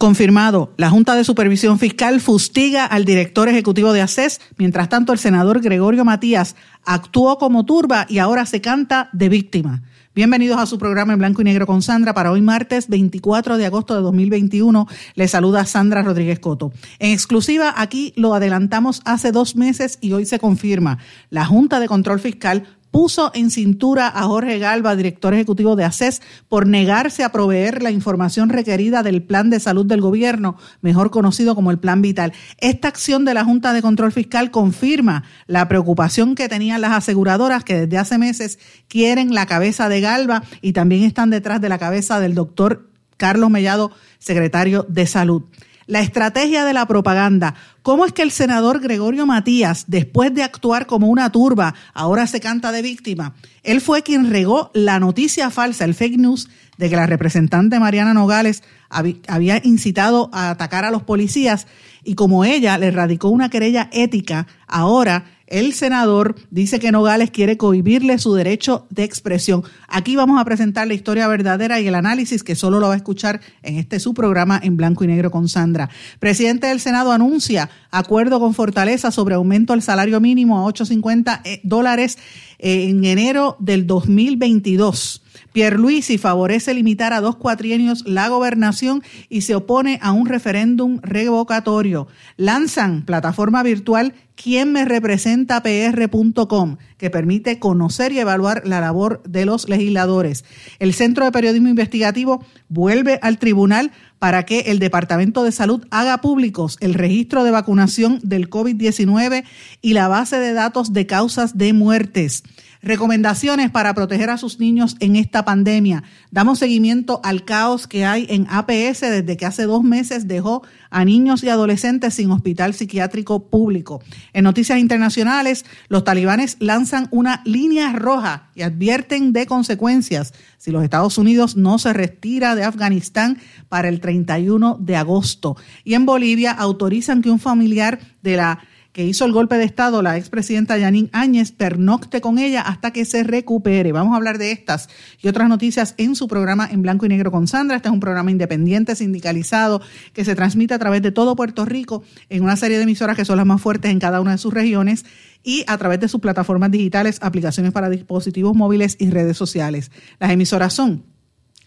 Confirmado, la Junta de Supervisión Fiscal fustiga al director ejecutivo de ACES. Mientras tanto, el senador Gregorio Matías actuó como turba y ahora se canta de víctima. Bienvenidos a su programa en blanco y negro con Sandra para hoy martes 24 de agosto de 2021. Le saluda Sandra Rodríguez Coto. En exclusiva, aquí lo adelantamos hace dos meses y hoy se confirma. La Junta de Control Fiscal puso en cintura a Jorge Galva, director ejecutivo de ACES, por negarse a proveer la información requerida del plan de salud del gobierno, mejor conocido como el Plan Vital. Esta acción de la Junta de Control Fiscal confirma la preocupación que tenían las aseguradoras que desde hace meses quieren la cabeza de Galva y también están detrás de la cabeza del doctor Carlos Mellado, secretario de Salud la estrategia de la propaganda. ¿Cómo es que el senador Gregorio Matías, después de actuar como una turba, ahora se canta de víctima? Él fue quien regó la noticia falsa, el fake news, de que la representante Mariana Nogales había incitado a atacar a los policías y como ella le radicó una querella ética, ahora el senador dice que Nogales quiere cohibirle su derecho de expresión. Aquí vamos a presentar la historia verdadera y el análisis que solo lo va a escuchar en este su programa en blanco y negro con Sandra. Presidente del Senado anuncia acuerdo con Fortaleza sobre aumento del salario mínimo a 8.50 eh, dólares eh, en enero del 2022. Pierluisi favorece limitar a dos cuatrienios la gobernación y se opone a un referéndum revocatorio. Lanzan plataforma virtual ¿Quién me representa PR.com, que permite conocer y evaluar la labor de los legisladores. El Centro de Periodismo Investigativo vuelve al tribunal para que el Departamento de Salud haga públicos el registro de vacunación del COVID-19 y la base de datos de causas de muertes. Recomendaciones para proteger a sus niños en esta pandemia. Damos seguimiento al caos que hay en APS desde que hace dos meses dejó a niños y adolescentes sin hospital psiquiátrico público. En noticias internacionales, los talibanes lanzan una línea roja y advierten de consecuencias si los Estados Unidos no se retira de Afganistán para el 31 de agosto. Y en Bolivia autorizan que un familiar de la que hizo el golpe de Estado la expresidenta Yanín Áñez pernocte con ella hasta que se recupere. Vamos a hablar de estas y otras noticias en su programa en blanco y negro con Sandra. Este es un programa independiente, sindicalizado, que se transmite a través de todo Puerto Rico en una serie de emisoras que son las más fuertes en cada una de sus regiones y a través de sus plataformas digitales, aplicaciones para dispositivos móviles y redes sociales. Las emisoras son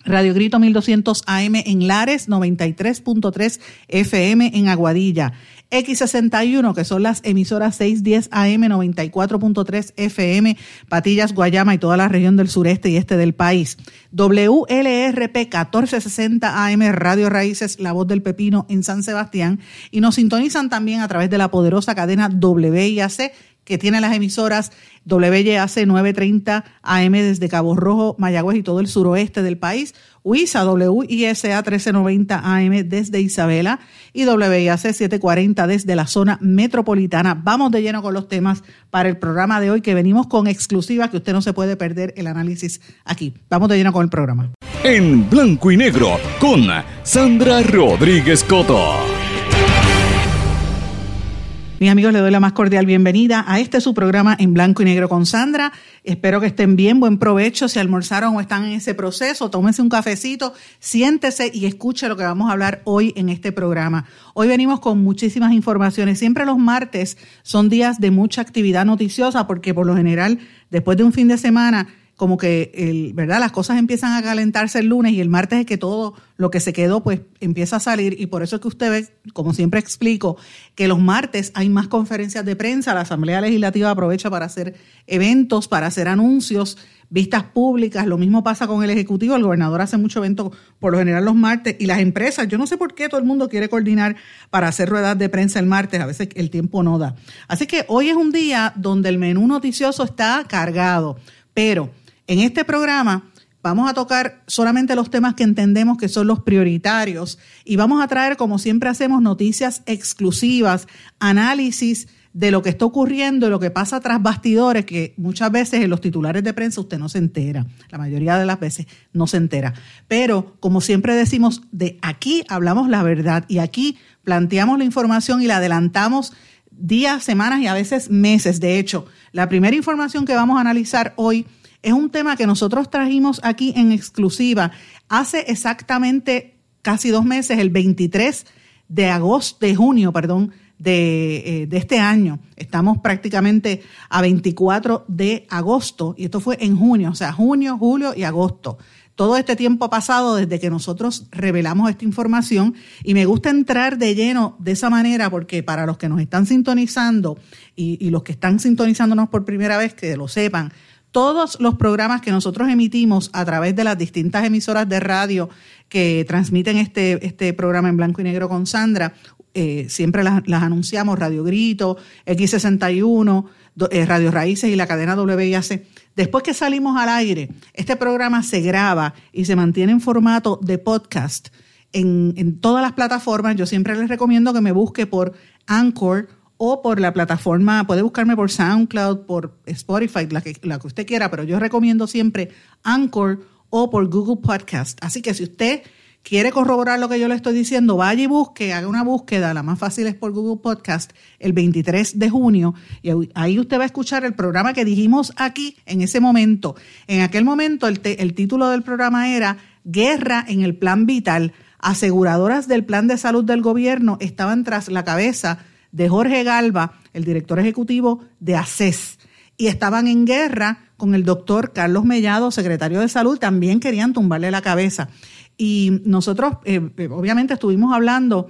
Radio Grito 1200 AM en Lares, 93.3 FM en Aguadilla, X61, que son las emisoras 610 AM, 94.3 FM, Patillas, Guayama y toda la región del sureste y este del país. WLRP 1460 AM, Radio Raíces, La Voz del Pepino en San Sebastián. Y nos sintonizan también a través de la poderosa cadena WIAC que tiene las emisoras WYAC 930 AM desde Cabo Rojo, Mayagüez y todo el suroeste del país, WISA WISA 1390 AM desde Isabela y WIAC 740 desde la zona metropolitana. Vamos de lleno con los temas para el programa de hoy que venimos con exclusiva que usted no se puede perder el análisis aquí. Vamos de lleno con el programa. En blanco y negro con Sandra Rodríguez Coto. Mis amigos, les doy la más cordial bienvenida a este su programa en blanco y negro con Sandra. Espero que estén bien, buen provecho. Si almorzaron o están en ese proceso, tómense un cafecito, siéntese y escuche lo que vamos a hablar hoy en este programa. Hoy venimos con muchísimas informaciones. Siempre los martes son días de mucha actividad noticiosa porque por lo general, después de un fin de semana, como que el, ¿verdad? Las cosas empiezan a calentarse el lunes y el martes es que todo lo que se quedó pues empieza a salir. Y por eso es que usted ve, como siempre explico, que los martes hay más conferencias de prensa, la Asamblea Legislativa aprovecha para hacer eventos, para hacer anuncios, vistas públicas, lo mismo pasa con el Ejecutivo, el gobernador hace mucho evento por lo general los martes. Y las empresas, yo no sé por qué todo el mundo quiere coordinar para hacer ruedas de prensa el martes, a veces el tiempo no da. Así que hoy es un día donde el menú noticioso está cargado, pero en este programa Vamos a tocar solamente los temas que entendemos que son los prioritarios y vamos a traer, como siempre hacemos, noticias exclusivas, análisis de lo que está ocurriendo y lo que pasa tras bastidores, que muchas veces en los titulares de prensa usted no se entera, la mayoría de las veces no se entera. Pero como siempre decimos, de aquí hablamos la verdad y aquí planteamos la información y la adelantamos días, semanas y a veces meses. De hecho, la primera información que vamos a analizar hoy es un tema que nosotros trajimos aquí en exclusiva hace exactamente casi dos meses, el 23 de agosto, de junio, perdón, de, eh, este año. Estamos prácticamente a 24 de agosto y esto fue en junio, o sea, junio, julio y agosto. Todo este tiempo ha pasado desde que nosotros revelamos esta información y me gusta entrar de lleno de esa manera porque para los que nos están sintonizando y, y los que están sintonizándonos por primera vez, que lo sepan, todos los programas que nosotros emitimos a través de las distintas emisoras de radio que transmiten este, este programa en blanco y negro con Sandra, eh, siempre las, anunciamos, Radio Grito, X61, eh, Radio Raíces y la cadena WIAC. Después que salimos al aire, este programa se graba y se mantiene en formato de podcast en, en todas las plataformas. Yo siempre les recomiendo que me busque por Anchor o por la plataforma, puede buscarme por SoundCloud, por Spotify, la que, la que usted quiera, pero yo recomiendo siempre Anchor o por Google Podcast. Así que si usted quiere corroborar lo que yo le estoy diciendo, vaya y busque, haga una búsqueda, la más fácil es por Google Podcast, el 23 de junio, y ahí usted va a escuchar el programa que dijimos aquí en ese momento. En aquel momento el, el título del programa era Guerra en el Plan Vital. Aseguradoras del Plan de Salud del Gobierno estaban tras la cabeza de Jorge Galva, el director ejecutivo de ACES, y estaban en guerra con el doctor Carlos Mellado, secretario de Salud, también querían tumbarle la cabeza. Y nosotros, eh, eh, obviamente, estuvimos hablando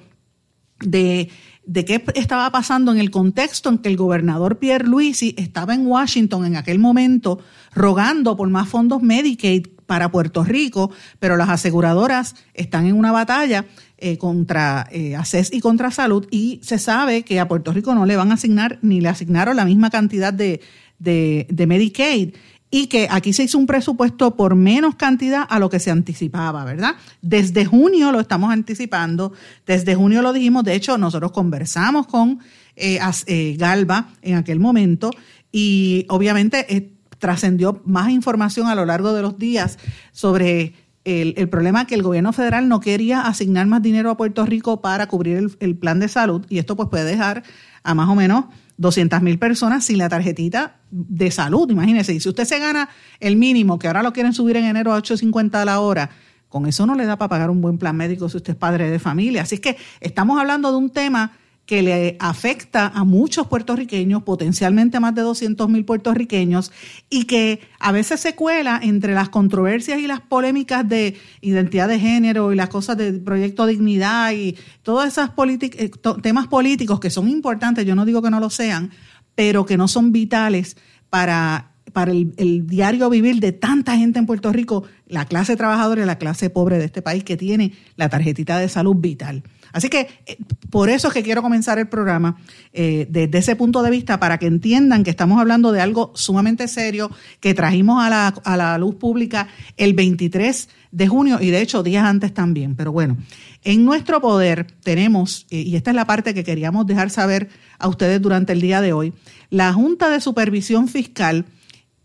de, de, qué estaba pasando en el contexto en que el gobernador Pierre Luisi estaba en Washington en aquel momento rogando por más fondos Medicaid para Puerto Rico, pero las aseguradoras están en una batalla eh, contra eh, ACES y contra Salud y se sabe que a Puerto Rico no le van a asignar ni le asignaron la misma cantidad de, de, Medicaid y que aquí se hizo un presupuesto por menos cantidad a lo que se anticipaba, ¿verdad? Desde junio lo estamos anticipando, desde junio lo dijimos, de hecho nosotros conversamos con eh, eh Galva en aquel momento y obviamente eh, trascendió más información a lo largo de los días sobre el, problema que el gobierno federal no quería asignar más dinero a Puerto Rico para cubrir el, plan de salud y esto pues puede dejar a más o menos 200 mil personas sin la tarjetita de salud. Imagínense, y si usted se gana el mínimo, que ahora lo quieren subir en enero a 8.50 a la hora, con eso no le da para pagar un buen plan médico si usted es padre de familia. Así es que estamos hablando de un tema que le afecta a muchos puertorriqueños, potencialmente más de 200 mil puertorriqueños, y que a veces se cuela entre las controversias y las polémicas de identidad de género y las cosas del proyecto Dignidad y todos esos eh, temas políticos que son importantes, yo no digo que no lo sean, pero que no son vitales para para el, el, diario vivir de tanta gente en Puerto Rico, la clase trabajadora y la clase pobre de este país que tiene la tarjetita de salud vital. Así que eh, por eso es que quiero comenzar el programa eh, desde ese punto de vista para que entiendan que estamos hablando de algo sumamente serio que trajimos a la, a la luz pública el 23 de junio y de hecho días antes también. Pero bueno, en nuestro poder tenemos, eh, y esta es la parte que queríamos dejar saber a ustedes durante el día de hoy, la Junta de Supervisión Fiscal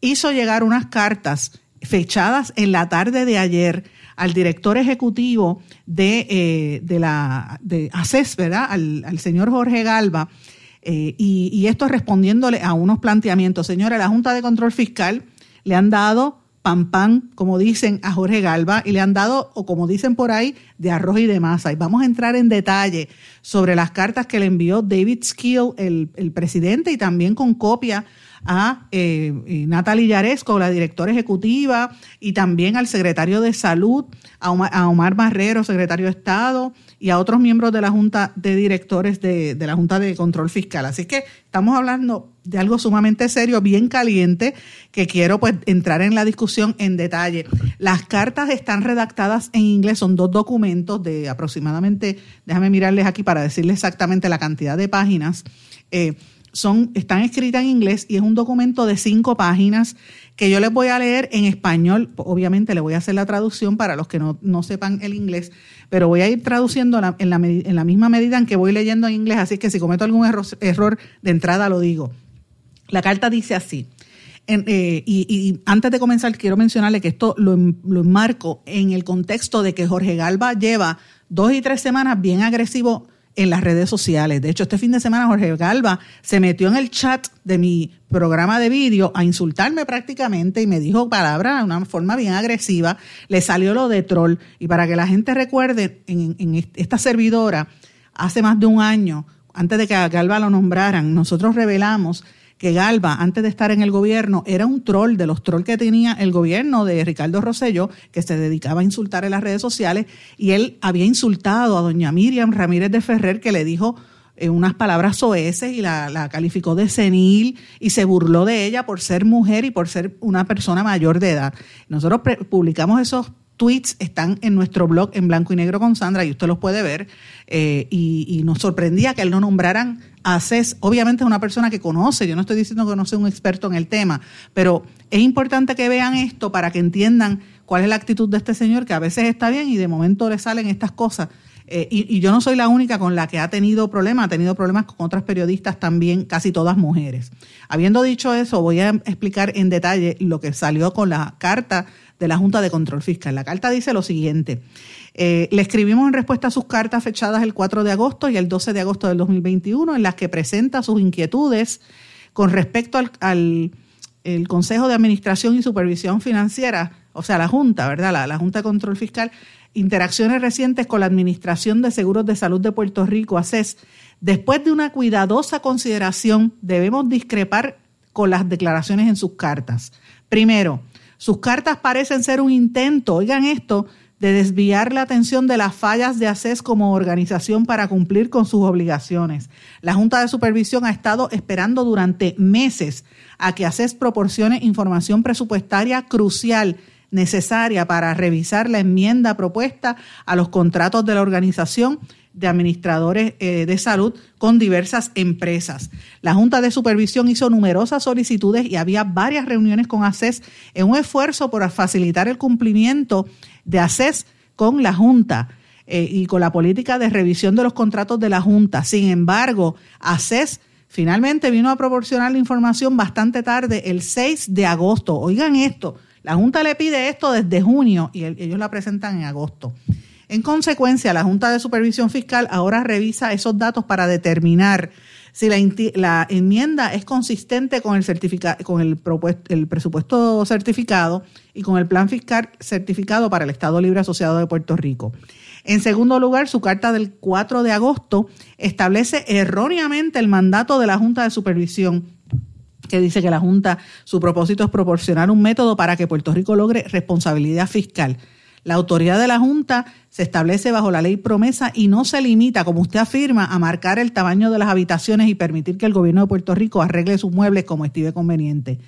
hizo llegar unas cartas fechadas en la tarde de ayer al director ejecutivo de, eh, de la de ACES, ¿verdad? Al, señor Jorge Galva, eh, y, y, esto respondiéndole a unos planteamientos. Señora, la Junta de Control Fiscal le han dado pan pan, como dicen a Jorge Galva, y le han dado, o como dicen por ahí, de arroz y de masa. Y vamos a entrar en detalle sobre las cartas que le envió David Skill, el, el presidente, y también con copia a eh, eh, Natalie Yaresco, la directora ejecutiva, y también al secretario de Salud, a Omar, Barrero, secretario de Estado, y a otros miembros de la Junta de Directores de, de la Junta de Control Fiscal. Así que estamos hablando de algo sumamente serio, bien caliente, que quiero pues entrar en la discusión en detalle. Las cartas están redactadas en inglés, son dos documentos de aproximadamente, déjame mirarles aquí para decirles exactamente la cantidad de páginas. Eh, son, están escritas en inglés y es un documento de cinco páginas que yo les voy a leer en español. Obviamente le voy a hacer la traducción para los que no, sepan el inglés, pero voy a ir traduciendo en, la, misma medida en que voy leyendo en inglés, así que si cometo algún error, de entrada lo digo. La carta dice así. Eh, y, antes de comenzar, quiero mencionarle que esto lo, lo enmarco en el contexto de que Jorge Galva lleva dos y tres semanas bien agresivo en las redes sociales. De hecho, este fin de semana Jorge Galva se metió en el chat de mi programa de vídeo a insultarme prácticamente y me dijo palabras de una forma bien agresiva. Le salió lo de troll. Y para que la gente recuerde, en, esta servidora, hace más de un año, antes de que Galva lo nombraran, nosotros revelamos que Galva, antes de estar en el gobierno, era un troll de los trolls que tenía el gobierno de Ricardo Rosselló, que se dedicaba a insultar en las redes sociales, y él había insultado a doña Miriam Ramírez de Ferrer, que le dijo eh, unas palabras soeces y la, la, calificó de senil y se burló de ella por ser mujer y por ser una persona mayor de edad. Nosotros publicamos esos tweets están en nuestro blog en blanco y negro con Sandra y usted los puede ver. Eh, y, nos sorprendía que él no nombraran a CES. Obviamente es una persona que conoce, yo no estoy diciendo que no sea un experto en el tema, pero es importante que vean esto para que entiendan cuál es la actitud de este señor, que a veces está bien y de momento le salen estas cosas. Eh, y, y, yo no soy la única con la que ha tenido problemas, ha tenido problemas con otras periodistas también, casi todas mujeres. Habiendo dicho eso, voy a explicar en detalle lo que salió con la carta de la Junta de Control Fiscal. La carta dice lo siguiente. Eh, le escribimos en respuesta a sus cartas fechadas el 4 de agosto y el 12 de agosto del 2021, en las que presenta sus inquietudes con respecto al, el Consejo de Administración y Supervisión Financiera, o sea, la Junta, ¿verdad? La, la Junta de Control Fiscal, interacciones recientes con la Administración de Seguros de Salud de Puerto Rico, ACES. Después de una cuidadosa consideración, debemos discrepar con las declaraciones en sus cartas. Primero, sus cartas parecen ser un intento, oigan esto, de desviar la atención de las fallas de ACES como organización para cumplir con sus obligaciones. La Junta de Supervisión ha estado esperando durante meses a que ACES proporcione información presupuestaria crucial necesaria para revisar la enmienda propuesta a los contratos de la organización de administradores eh, de salud con diversas empresas. La Junta de Supervisión hizo numerosas solicitudes y había varias reuniones con ACES en un esfuerzo por facilitar el cumplimiento de ACES con la Junta. Eh, y con la política de revisión de los contratos de la Junta. Sin embargo, ACES finalmente vino a proporcionar la información bastante tarde, el 6 de agosto. Oigan esto, la Junta le pide esto desde junio y ellos la presentan en agosto. En consecuencia, la Junta de Supervisión Fiscal ahora revisa esos datos para determinar si la, enmienda es consistente con, el, con el, el presupuesto certificado y con el plan fiscal certificado para el Estado Libre Asociado de Puerto Rico. En segundo lugar, su carta del 4 de agosto establece erróneamente el mandato de la Junta de Supervisión que dice que la Junta, su propósito es proporcionar un método para que Puerto Rico logre responsabilidad fiscal. La autoridad de la Junta se establece bajo la ley promesa y no se limita, como usted afirma, a marcar el tamaño de las habitaciones y permitir que el gobierno de Puerto Rico arregle sus muebles como estime conveniente.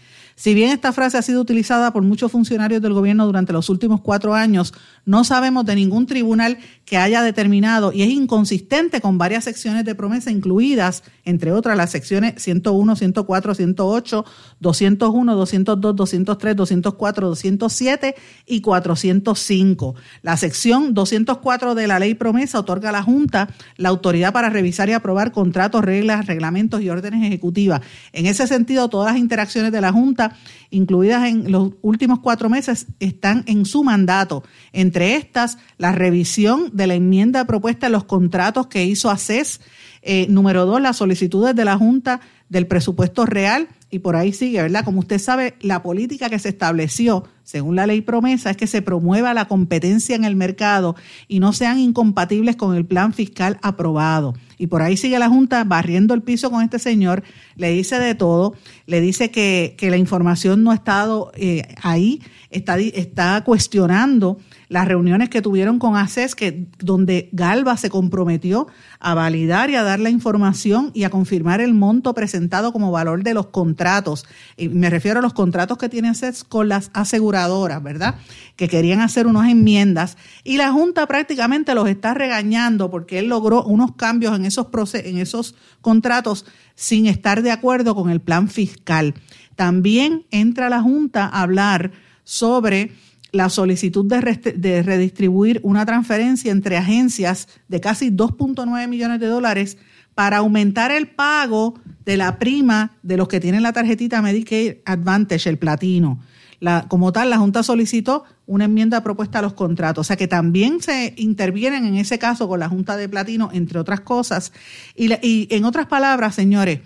Si bien esta frase ha sido utilizada por muchos funcionarios del gobierno durante los últimos cuatro años, no sabemos de ningún tribunal que haya determinado y es inconsistente con varias secciones de promesa incluidas, entre otras las secciones 101, 104, 108, 201, 202, 203, 204, 207 y 405. La sección 204 de la ley promesa otorga a la Junta la autoridad para revisar y aprobar contratos, reglas, reglamentos y órdenes ejecutivas. En ese sentido, todas las interacciones de la Junta incluidas en los últimos cuatro meses, están en su mandato. Entre estas, la revisión de la enmienda propuesta en los contratos que hizo ACES. Eh, número dos, las solicitudes de la Junta del presupuesto real y por ahí sigue, ¿verdad? Como usted sabe, la política que se estableció, según la ley promesa, es que se promueva la competencia en el mercado y no sean incompatibles con el plan fiscal aprobado. Y por ahí sigue la Junta barriendo el piso con este señor, le dice de todo, le dice que, la información no ha estado eh, ahí, está, está cuestionando las reuniones que tuvieron con ACES, que, donde Galva se comprometió a validar y a dar la información y a confirmar el monto presentado como valor de los contratos. Y me refiero a los contratos que tiene ACES con las aseguradoras, ¿verdad? Que querían hacer unas enmiendas y la Junta prácticamente los está regañando porque él logró unos cambios en esos, en esos contratos sin estar de acuerdo con el plan fiscal. También entra la Junta a hablar sobre la solicitud de, redistribuir una transferencia entre agencias de casi 2.9 millones de dólares para aumentar el pago de la prima de los que tienen la tarjetita Medicaid Advantage, el platino. La, como tal, la Junta solicitó una enmienda propuesta a los contratos, o sea que también se intervienen en ese caso con la Junta de Platino, entre otras cosas. Y, y en otras palabras, señores,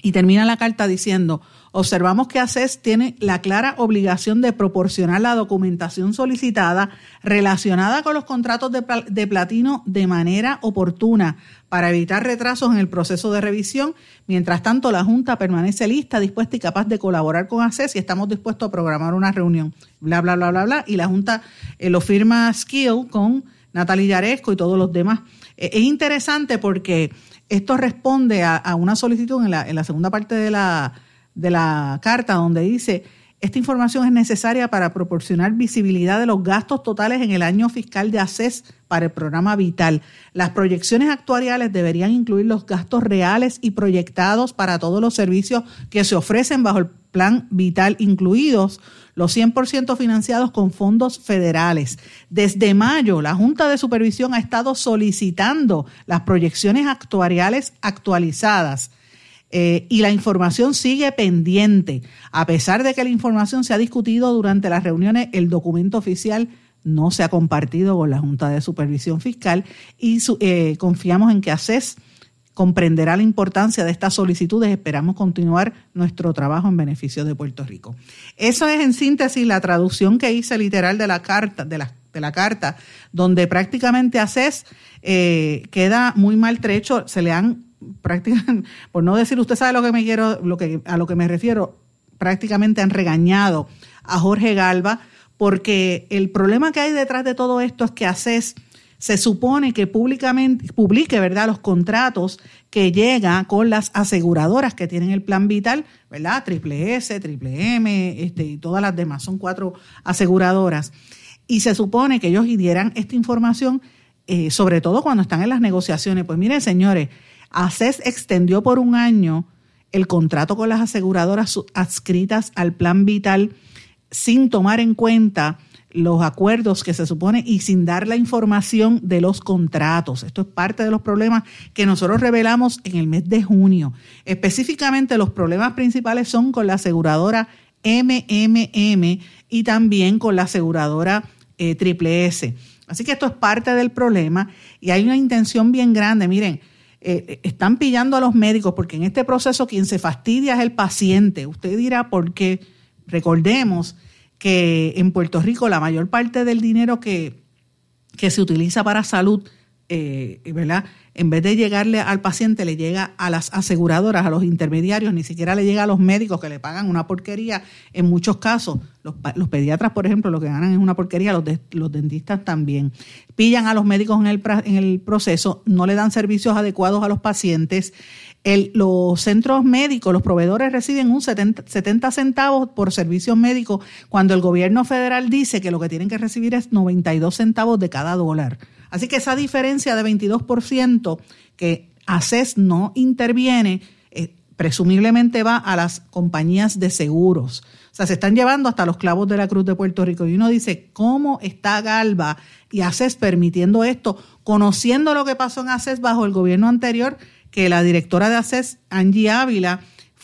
y termina la carta diciendo, observamos que ACES tiene la clara obligación de proporcionar la documentación solicitada relacionada con los contratos de, platino de manera oportuna para evitar retrasos en el proceso de revisión. Mientras tanto, la Junta permanece lista, dispuesta y capaz de colaborar con ACES y estamos dispuestos a programar una reunión. Bla, bla, bla, bla, bla. Y la Junta eh, lo firma Skill con Natalia Yaresco y todos los demás. Eh, es interesante porque esto responde a, una solicitud en la, en la, segunda parte de la, de la carta donde dice, esta información es necesaria para proporcionar visibilidad de los gastos totales en el año fiscal de ACES para el programa Vital. Las proyecciones actuariales deberían incluir los gastos reales y proyectados para todos los servicios que se ofrecen bajo el plan Vital, incluidos los 100% financiados con fondos federales. Desde mayo, la Junta de Supervisión ha estado solicitando las proyecciones actuariales actualizadas. Eh, y la información sigue pendiente. A pesar de que la información se ha discutido durante las reuniones, el documento oficial no se ha compartido con la Junta de Supervisión Fiscal y eh, confiamos en que ACES comprenderá la importancia de estas solicitudes. Esperamos continuar nuestro trabajo en beneficio de Puerto Rico. Eso es en síntesis la traducción que hice literal de la carta, de la, carta, donde prácticamente ACES eh, queda muy maltrecho, se le han prácticamente, por no decir, usted sabe lo que me quiero, lo que, a lo que me refiero, prácticamente han regañado a Jorge Galva, porque el problema que hay detrás de todo esto es que ACES se supone que públicamente publique, ¿verdad?, los contratos que llega con las aseguradoras que tienen el plan vital, ¿verdad? Triple S, Triple M, este, y todas las demás, son cuatro aseguradoras. Y se supone que ellos dieran esta información, eh, sobre todo cuando están en las negociaciones. Pues miren, señores, ACES extendió por un año el contrato con las aseguradoras adscritas al plan vital sin tomar en cuenta los acuerdos que se supone y sin dar la información de los contratos. Esto es parte de los problemas que nosotros revelamos en el mes de junio. Específicamente los problemas principales son con la aseguradora MMM y también con la aseguradora eh, Triple S. Así que esto es parte del problema y hay una intención bien grande. Miren, eh, están pillando a los médicos porque en este proceso quien se fastidia es el paciente. Usted dirá por qué. Recordemos que en Puerto Rico la mayor parte del dinero que, que se utiliza para salud, eh, ¿verdad? En vez de llegarle al paciente, le llega a las aseguradoras, a los intermediarios, ni siquiera le llega a los médicos que le pagan una porquería. En muchos casos, los, pediatras, por ejemplo, lo que ganan es una porquería, los, dentistas también. Pillan a los médicos en el, en el proceso, no le dan servicios adecuados a los pacientes los centros médicos, los proveedores reciben un 70, 70 centavos por servicios médicos cuando el gobierno federal dice que lo que tienen que recibir es 92 centavos de cada dólar. Así que esa diferencia de 22% que ACES no interviene, eh, presumiblemente va a las compañías de seguros. O sea, se están llevando hasta los clavos de la Cruz de Puerto Rico. Y uno dice, ¿cómo está Galva y ACES permitiendo esto, conociendo lo que pasó en ACES bajo el gobierno anterior? que la directora de ACES, Angie Ávila,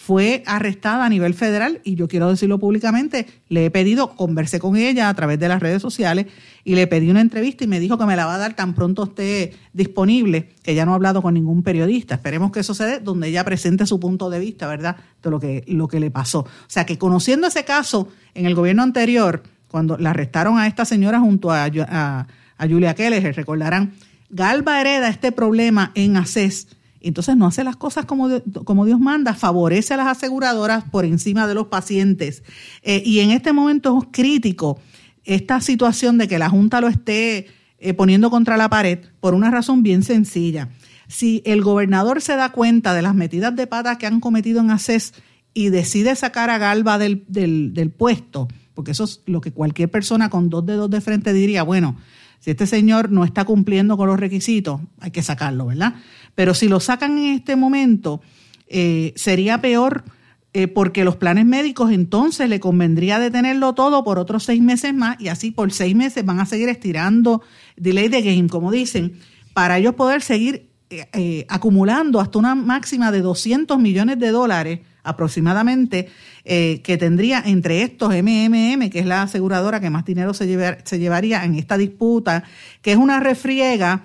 fue arrestada a nivel federal y yo quiero decirlo públicamente, le he pedido, conversé con ella a través de las redes sociales y le pedí una entrevista y me dijo que me la va a dar tan pronto esté disponible, que ya no ha hablado con ningún periodista. Esperemos que eso se dé donde ella presente su punto de vista, ¿verdad? De lo que, lo que le pasó. O sea que conociendo ese caso en el gobierno anterior, cuando la arrestaron a esta señora junto a, a, Julia Keller, recordarán, Galva hereda este problema en ACES entonces no hace las cosas como, como Dios manda, favorece a las aseguradoras por encima de los pacientes. Eh, y en este momento es crítico esta situación de que la Junta lo esté eh, poniendo contra la pared por una razón bien sencilla. Si el gobernador se da cuenta de las metidas de pata que han cometido en ACES y decide sacar a Galva del, del puesto, porque eso es lo que cualquier persona con dos dedos de frente diría, bueno, si este señor no está cumpliendo con los requisitos, hay que sacarlo, ¿verdad? Pero si lo sacan en este momento, eh, sería peor eh, porque los planes médicos entonces le convendría detenerlo todo por otros seis meses más y así por seis meses van a seguir estirando delay de game, como dicen, para ellos poder seguir eh, acumulando hasta una máxima de 200 millones de dólares aproximadamente que tendría entre estos MMM, que es la aseguradora que más dinero se, se llevaría en esta disputa, que es una refriega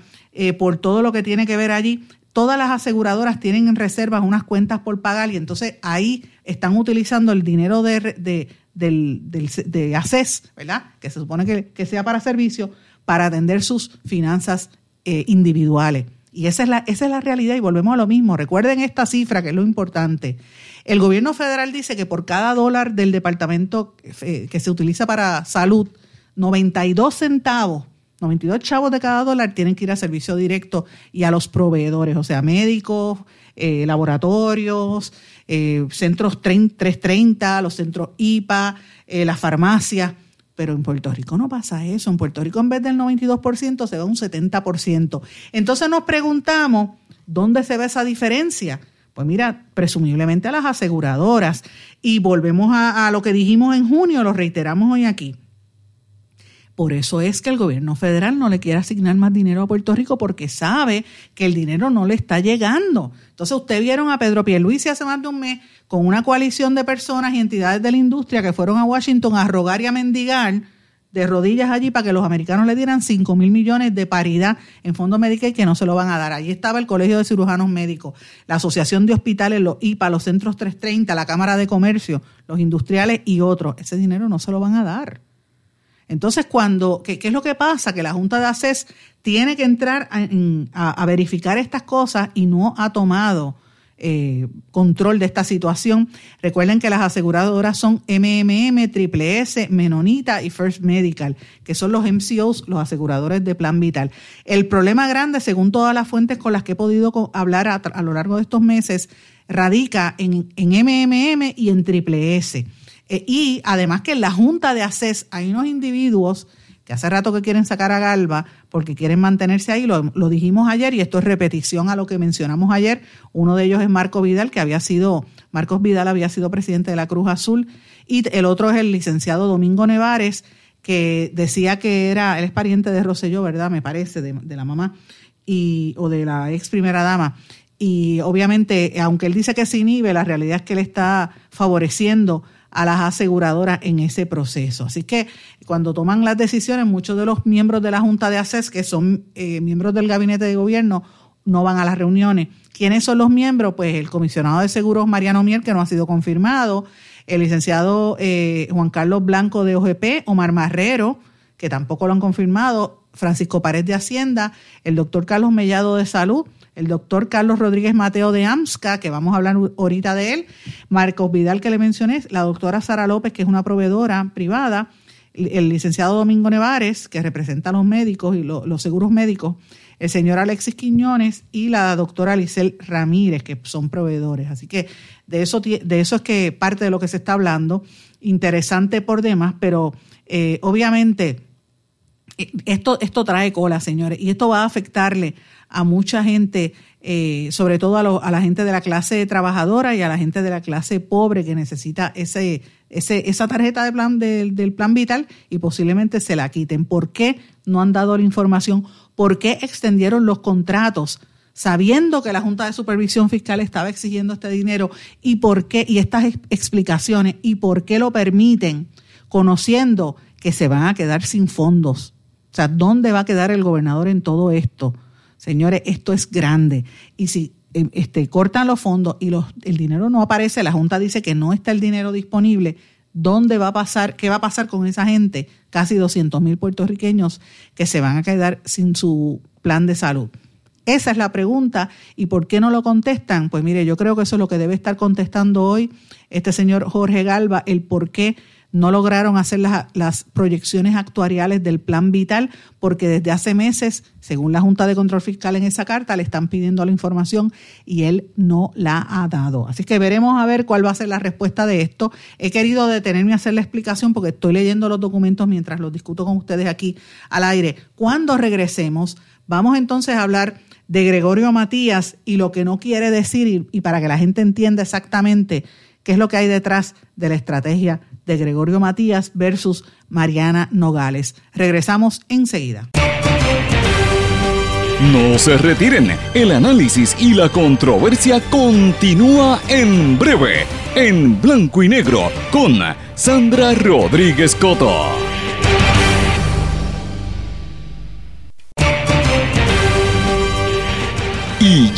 por todo lo que tiene que ver allí. Todas las aseguradoras tienen en reservas unas cuentas por pagar y entonces ahí están utilizando el dinero de, de, del, de ACES, ¿verdad? Que se supone que, sea para servicio, para atender sus finanzas eh, individuales. Y esa es, la, esa es la realidad y volvemos a lo mismo. Recuerden esta cifra que es lo importante. El gobierno federal dice que por cada dólar del departamento eh, que se utiliza para salud, 92 centavos, 92 chavos de cada dólar tienen que ir a servicio directo y a los proveedores, o sea, médicos, eh, laboratorios, eh, centros 330, los centros IPA, las farmacias. Pero en Puerto Rico no pasa eso. En Puerto Rico en vez del 92% se va un 70%. Entonces nos preguntamos, ¿dónde se ve esa diferencia? Pues mira, presumiblemente a las aseguradoras. Y volvemos a, lo que dijimos en junio, lo reiteramos hoy aquí. Por eso es que el gobierno federal no le quiere asignar más dinero a Puerto Rico porque sabe que el dinero no le está llegando. Entonces, ustedes vieron a Pedro Pierluisi hace más de un mes con una coalición de personas y entidades de la industria que fueron a Washington a rogar y a mendigar de rodillas allí para que los americanos le dieran 5 mil millones de paridad en fondo Medicaid que no se lo van a dar. Allí estaba el Colegio de Cirujanos Médicos, la Asociación de Hospitales, los IPA, los Centros 330, la Cámara de Comercio, los industriales y otros. Ese dinero no se lo van a dar. Entonces, cuando, ¿qué, es lo que pasa? Que la Junta de ACES tiene que entrar a verificar estas cosas y no ha tomado eh, control de esta situación. Recuerden que las aseguradoras son MMM, Triple S, Menonita y First Medical, que son los MCOs, los aseguradores de plan vital. El problema grande, según todas las fuentes con las que he podido hablar a, lo largo de estos meses, radica en, en MMM y en Triple S. Eh, y además que en la Junta de ACES hay unos individuos que hace rato que quieren sacar a Galva porque quieren mantenerse ahí, lo, dijimos ayer y esto es repetición a lo que mencionamos ayer. Uno de ellos es Marco Vidal, que había sido, Marcos Vidal había sido presidente de la Cruz Azul, y el otro es el licenciado Domingo Nevares, que decía que era, él es pariente de Rosselló, ¿verdad? Me parece, de, de la mamá, y, o de la ex primera dama. Y obviamente, aunque él dice que se inhibe, la realidad es que él está favoreciendo a las aseguradoras en ese proceso. Así que cuando toman las decisiones, muchos de los miembros de la Junta de ACES, que son eh, miembros del gabinete de gobierno, no van a las reuniones. ¿Quiénes son los miembros? Pues el comisionado de seguros Mariano Mier, que no ha sido confirmado, el licenciado eh, Juan Carlos Blanco de OGP, Omar Marrero, que tampoco lo han confirmado, Francisco Pared de Hacienda, el doctor Carlos Mellado de Salud, el doctor Carlos Rodríguez Mateo de AMSCA, que vamos a hablar ahorita de él, Marcos Vidal, que le mencioné, la doctora Sara López, que es una proveedora privada, el licenciado Domingo Nevares, que representa a los médicos y los seguros médicos, el señor Alexis Quiñones y la doctora Lisel Ramírez, que son proveedores. Así que de eso, de eso es que parte de lo que se está hablando, interesante por demás, pero eh, obviamente eh, esto, esto trae cola, señores, y esto va a afectarle a mucha gente, eh, sobre todo a, a, la gente de la clase trabajadora y a la gente de la clase pobre que necesita ese, ese, esa tarjeta de plan, del plan vital y posiblemente se la quiten. ¿Por qué no han dado la información? ¿Por qué extendieron los contratos? sabiendo que la Junta de Supervisión Fiscal estaba exigiendo este dinero y por qué, y estas explicaciones, y por qué lo permiten, conociendo que se van a quedar sin fondos. O sea, ¿dónde va a quedar el gobernador en todo esto? Señores, esto es grande. Y si em, este, cortan los fondos y el dinero no aparece, la Junta dice que no está el dinero disponible, ¿dónde va a pasar? ¿Qué va a pasar con esa gente? Casi 200 mil puertorriqueños que se van a quedar sin su plan de salud. Esa es la pregunta. ¿Y por qué no lo contestan? Pues mire, yo creo que eso es lo que debe estar contestando hoy este señor Jorge Galva, el por qué no lograron hacer las, proyecciones actuariales del plan vital porque desde hace meses, según la Junta de Control Fiscal en esa carta, le están pidiendo la información y él no la ha dado. Así que veremos a ver cuál va a ser la respuesta de esto. He querido detenerme a hacer la explicación porque estoy leyendo los documentos mientras los discuto con ustedes aquí al aire. Cuando regresemos, vamos entonces a hablar de Gregorio Matías y lo que no quiere decir y para que la gente entienda exactamente qué es lo que hay detrás de la estrategia de Gregorio Matías versus Mariana Nogales. Regresamos enseguida. No se retiren, el análisis y la controversia continúa en breve, en blanco y negro, con Sandra Rodríguez Coto.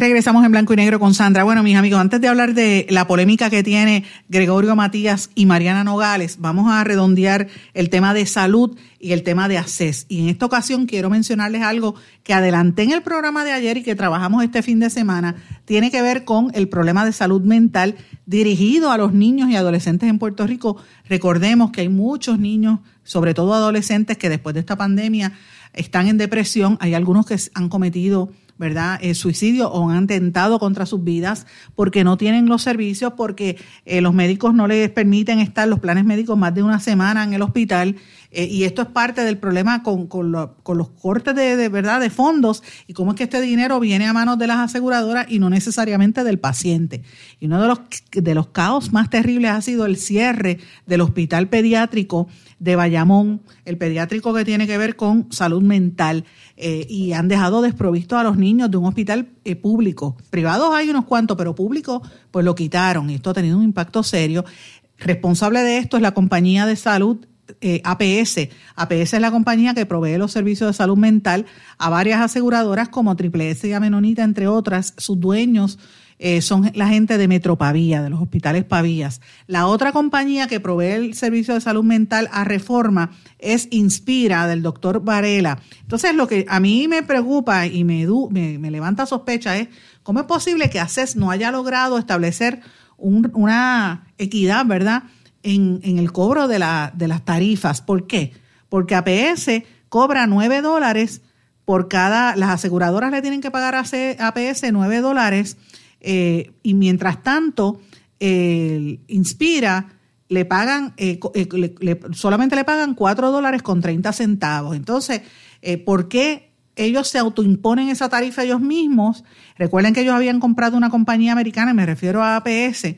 Regresamos en blanco y negro con Sandra. Bueno, mis amigos, antes de hablar de la polémica que tiene Gregorio Matías y Mariana Nogales, vamos a redondear el tema de salud y el tema de ACES. Y en esta ocasión quiero mencionarles algo que adelanté en el programa de ayer y que trabajamos este fin de semana. Tiene que ver con el problema de salud mental dirigido a los niños y adolescentes en Puerto Rico. Recordemos que hay muchos niños, sobre todo adolescentes, que después de esta pandemia están en depresión. Hay algunos que han cometido ¿verdad? Eh, suicidio o han tentado contra sus vidas porque no tienen los servicios, porque eh, los médicos no les permiten estar los planes médicos más de una semana en el hospital. Eh, y esto es parte del problema con, con, los cortes de, de, verdad de fondos y cómo es que este dinero viene a manos de las aseguradoras y no necesariamente del paciente. Y uno de los, de los caos más terribles ha sido el cierre del hospital pediátrico de Bayamón, el pediátrico que tiene que ver con salud mental, eh, y han dejado desprovisto a los niños de un hospital eh, público. Privados hay unos cuantos, pero públicos pues lo quitaron y esto ha tenido un impacto serio. Responsable de esto es la compañía de salud eh, APS. APS es la compañía que provee los servicios de salud mental a varias aseguradoras como Triple S y Amenonita, entre otras. Sus dueños eh, son la gente de Metropavía, de los hospitales Pavías. La otra compañía que provee el servicio de salud mental a Reforma es Inspira, del doctor Varela. Entonces, lo que a mí me preocupa y me, me, levanta sospecha es cómo es posible que ACES no haya logrado establecer una equidad, ¿verdad?, en, el cobro de, la, de las tarifas. ¿Por qué? Porque APS cobra 9 dólares por cada, las aseguradoras le tienen que pagar a APS 9 dólares eh, y mientras tanto, Inspira le pagan, eh, eh, solamente le pagan 4 dólares con 30 centavos. Entonces, ¿por qué ellos se autoimponen esa tarifa ellos mismos? Recuerden que ellos habían comprado una compañía americana, me refiero a APS.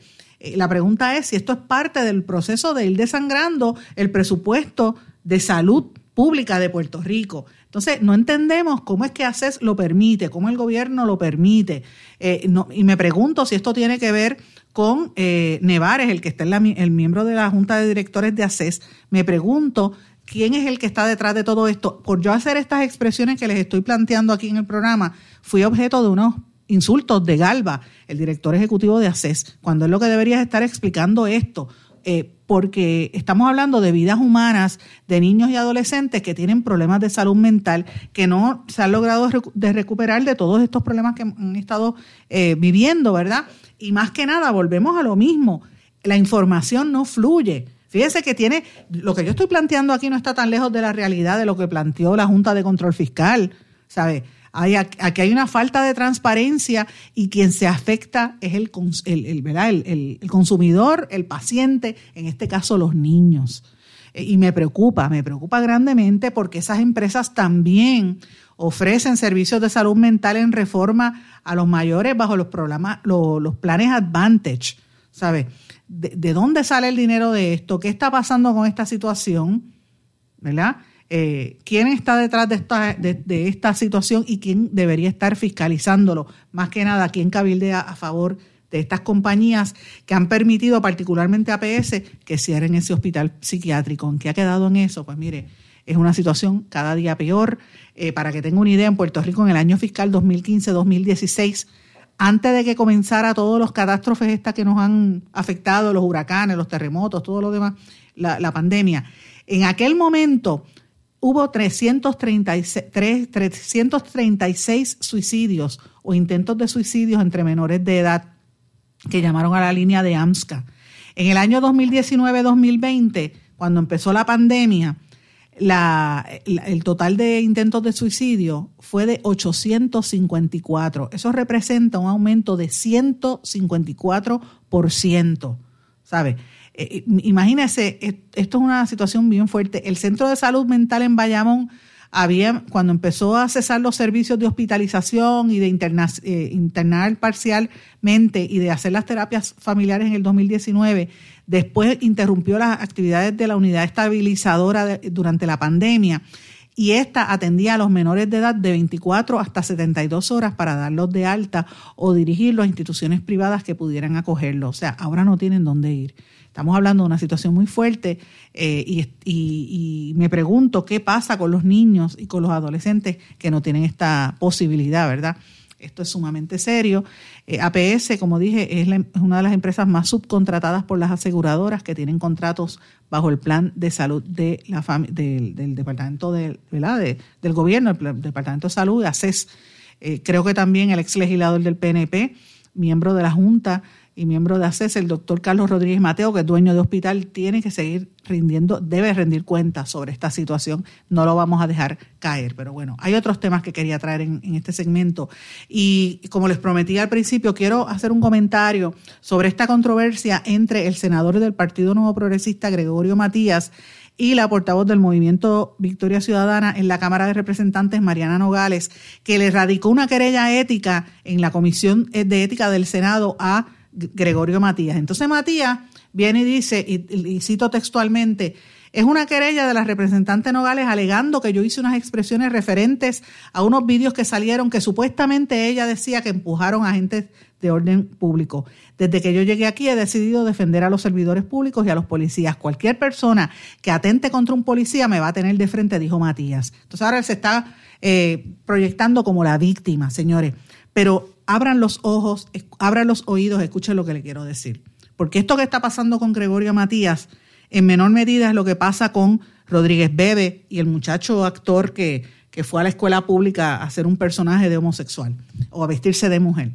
La pregunta es si esto es parte del proceso de ir desangrando el presupuesto de salud pública de Puerto Rico. Entonces, no entendemos cómo es que ACES lo permite, cómo el gobierno lo permite. Eh, y me pregunto si esto tiene que ver con eh, Nevares, el que está en el miembro de la Junta de Directores de ACES. Me pregunto quién es el que está detrás de todo esto. Por yo hacer estas expresiones que les estoy planteando aquí en el programa, fui objeto de unos insultos de Galva, el director ejecutivo de ACES, cuando es lo que debería estar explicando esto. Eh, porque estamos hablando de vidas humanas, de niños y adolescentes que tienen problemas de salud mental, que no se han logrado de recuperar de todos estos problemas que han estado eh, viviendo, ¿verdad? Y más que nada, volvemos a lo mismo, la información no fluye. Fíjese que tiene, lo que yo estoy planteando aquí no está tan lejos de la realidad de lo que planteó la Junta de Control Fiscal, ¿sabe? Aquí hay una falta de transparencia y quien se afecta es el, el, el, consumidor, el paciente, en este caso los niños. E, y me preocupa, me preocupa grandemente porque esas empresas también ofrecen servicios de salud mental en reforma a los mayores bajo los programas, los, planes Advantage. ¿Sabe? ¿De, ¿De, dónde sale el dinero de esto? ¿Qué está pasando con esta situación? ¿Verdad? Eh, quién está detrás de esta, de, esta situación y quién debería estar fiscalizándolo. Más que nada, quién cabildea a favor de estas compañías que han permitido, particularmente APS, que cierren ese hospital psiquiátrico. ¿En qué ha quedado en eso? Pues mire, es una situación cada día peor. Eh, para que tenga una idea, en Puerto Rico en el año fiscal 2015-2016, antes de que comenzara todos los catástrofes estas que nos han afectado, los huracanes, los terremotos, todo lo demás, la pandemia, en aquel momento hubo 336, 336 suicidios o intentos de suicidios entre menores de edad que llamaron a la línea de AMSCA. En el año 2019-2020, cuando empezó la pandemia, el total de intentos de suicidio fue de 854. Eso representa un aumento de 154%. ¿Sabe? Eh, imagínese, esto es una situación bien fuerte. El Centro de Salud Mental en Bayamón había, cuando empezó a cesar los servicios de hospitalización y de eh, internar parcialmente y de hacer las terapias familiares en el 2019, después interrumpió las actividades de la unidad estabilizadora durante la pandemia y esta atendía a los menores de edad de 24 hasta 72 horas para darlos de alta o dirigirlos a instituciones privadas que pudieran acogerlos. O sea, ahora no tienen dónde ir. Estamos hablando de una situación muy fuerte eh, y, me pregunto qué pasa con los niños y con los adolescentes que no tienen esta posibilidad, ¿verdad? Esto es sumamente serio. Eh, APS, como dije, es, una de las empresas más subcontratadas por las aseguradoras que tienen contratos bajo el plan de salud del, departamento de, del gobierno, el, departamento de salud, ACES. Eh, creo que también el ex legislador del PNP, miembro de la Junta y miembro de ACES, el doctor Carlos Rodríguez Mateo, que es dueño de hospital, tiene que seguir rindiendo, debe rendir cuenta sobre esta situación. No lo vamos a dejar caer. Pero bueno, hay otros temas que quería traer en, en este segmento. Y como les prometí al principio, quiero hacer un comentario sobre esta controversia entre el senador del Partido Nuevo Progresista, Gregorio Matías, y la portavoz del movimiento Victoria Ciudadana en la Cámara de Representantes, Mariana Nogales, que le radicó una querella ética en la Comisión de Ética del Senado a Gregorio Matías. Entonces Matías viene y dice, y, cito textualmente, es una querella de la representante Nogales alegando que yo hice unas expresiones referentes a unos vídeos que salieron que supuestamente ella decía que empujaron a agentes de orden público. Desde que yo llegué aquí he decidido defender a los servidores públicos y a los policías. Cualquier persona que atente contra un policía me va a tener de frente, dijo Matías. Entonces ahora él se está eh, proyectando como la víctima, señores. Pero abran los ojos, abran los oídos, escuchen lo que le quiero decir. Porque esto que está pasando con Gregorio Matías, en menor medida es lo que pasa con Rodríguez Bebe y el muchacho actor que, que fue a la escuela pública a hacer un personaje de homosexual o a vestirse de mujer.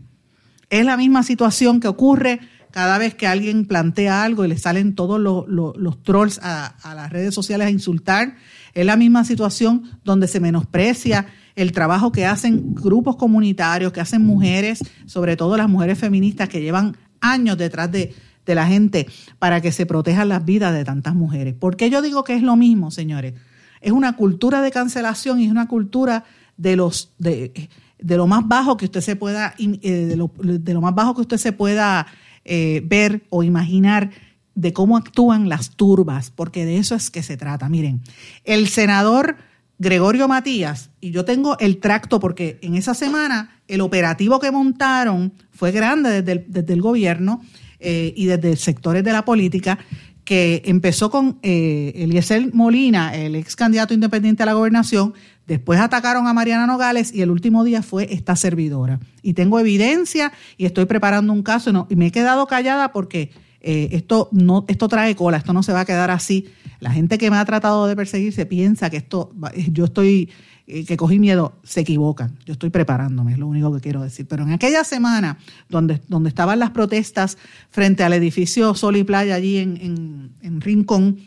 Es la misma situación que ocurre cada vez que alguien plantea algo y le salen todos los, trolls a, a, las redes sociales a insultar. Es la misma situación donde se menosprecia el trabajo que hacen grupos comunitarios, que hacen mujeres, sobre todo las mujeres feministas que llevan años detrás de, la gente para que se protejan las vidas de tantas mujeres. ¿Por qué yo digo que es lo mismo, señores? Es una cultura de cancelación y es una cultura de los de, lo más bajo que usted se pueda eh, de, lo, más bajo que usted se pueda eh, ver o imaginar de cómo actúan las turbas, porque de eso es que se trata. Miren, el senador Gregorio Matías, y yo tengo el tracto porque en esa semana el operativo que montaron fue grande desde el, gobierno eh, y desde sectores de la política, que empezó con eh, Eliezer Molina, el ex candidato independiente a la gobernación, después atacaron a Mariana Nogales y el último día fue esta servidora. Y tengo evidencia y estoy preparando un caso y me he quedado callada porque eh, esto, no, esto trae cola, esto no se va a quedar así. La gente que me ha tratado de perseguir se piensa que esto, yo estoy, eh, que cogí miedo, se equivocan. Yo estoy preparándome, es lo único que quiero decir. Pero en aquella semana donde, donde estaban las protestas frente al edificio Sol y Playa allí en, en, Rincón,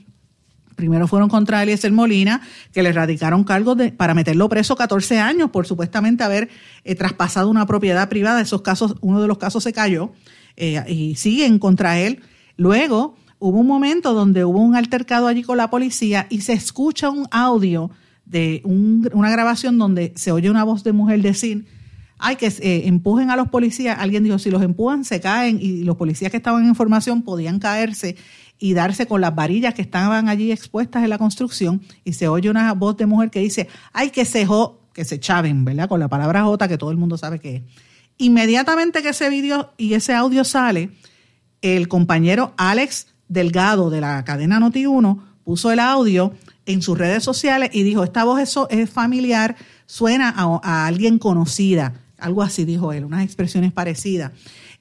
Primero fueron contra Eliezer Molina, que le radicaron cargos de, para meterlo preso 14 años por supuestamente haber eh, traspasado una propiedad privada. Esos casos, uno de los casos se cayó y siguen contra él. Luego hubo un momento donde hubo un altercado allí con la policía y se escucha un audio de una grabación donde se oye una voz de mujer decir, ay, que eh, empujen a los policías. Alguien dijo, si los empujan, se caen y los policías que estaban en formación podían caerse y darse con las varillas que estaban allí expuestas en la construcción y se oye una voz de mujer que dice, ay, que se jo, que se chaven, ¿verdad? Con la palabra J que todo el mundo sabe que es. Inmediatamente que ese video y ese audio sale, el compañero Alex Delgado de la cadena Noti1 puso el audio en sus redes sociales y dijo, esta voz es, familiar, suena a, alguien conocida, algo así dijo él, unas expresiones parecidas.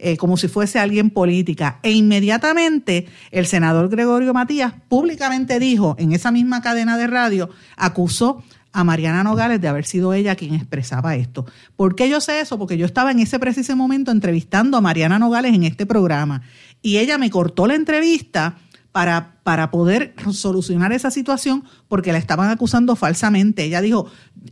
eh, como si fuese alguien política. E inmediatamente el senador Gregorio Matías públicamente dijo en esa misma cadena de radio, acusó a Mariana Nogales de haber sido ella quien expresaba esto. ¿Por qué yo sé eso? Porque yo estaba en ese preciso momento entrevistando a Mariana Nogales en este programa y ella me cortó la entrevista para, para poder solucionar esa situación porque la estaban acusando falsamente. Ella dijo,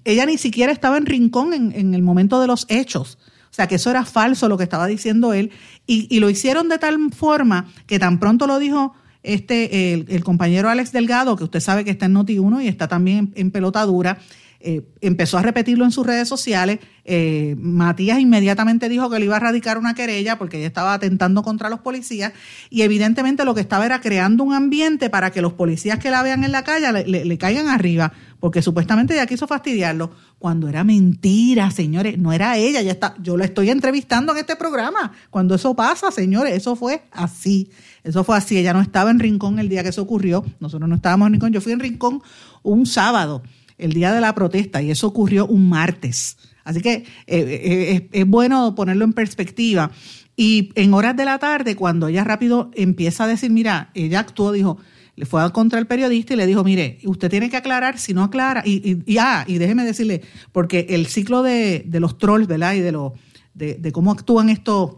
ella ni siquiera estaba en rincón en, el momento de los hechos. O sea, que eso era falso lo que estaba diciendo él. Y lo hicieron de tal forma que tan pronto lo dijo este, el, compañero Alex Delgado, que usted sabe que está en Noti1 y está también en, pelota dura, eh, empezó a repetirlo en sus redes sociales. Eh, Matías inmediatamente dijo que le iba a radicar una querella porque ella estaba atentando contra los policías y evidentemente lo que estaba era creando un ambiente para que los policías que la vean en la calle le, caigan arriba porque supuestamente ella quiso fastidiarlo cuando era mentira, señores, no era ella, ya está, yo la estoy entrevistando en este programa. Cuando eso pasa, señores, eso fue así. Eso fue así, ella no estaba en Rincón el día que eso ocurrió, nosotros no estábamos en Rincón, yo fui en Rincón un sábado, el día de la protesta, y eso ocurrió un martes. Así que eh, eh, es, bueno ponerlo en perspectiva. Y en horas de la tarde, cuando ella rápido empieza a decir, mira, ella actuó, dijo, le fue contra el periodista y le dijo, mire, usted tiene que aclarar, si no aclara, y, y, ah, y déjeme decirle, porque el ciclo de, los trolls, ¿verdad? Y de, lo, de, cómo actúan estos,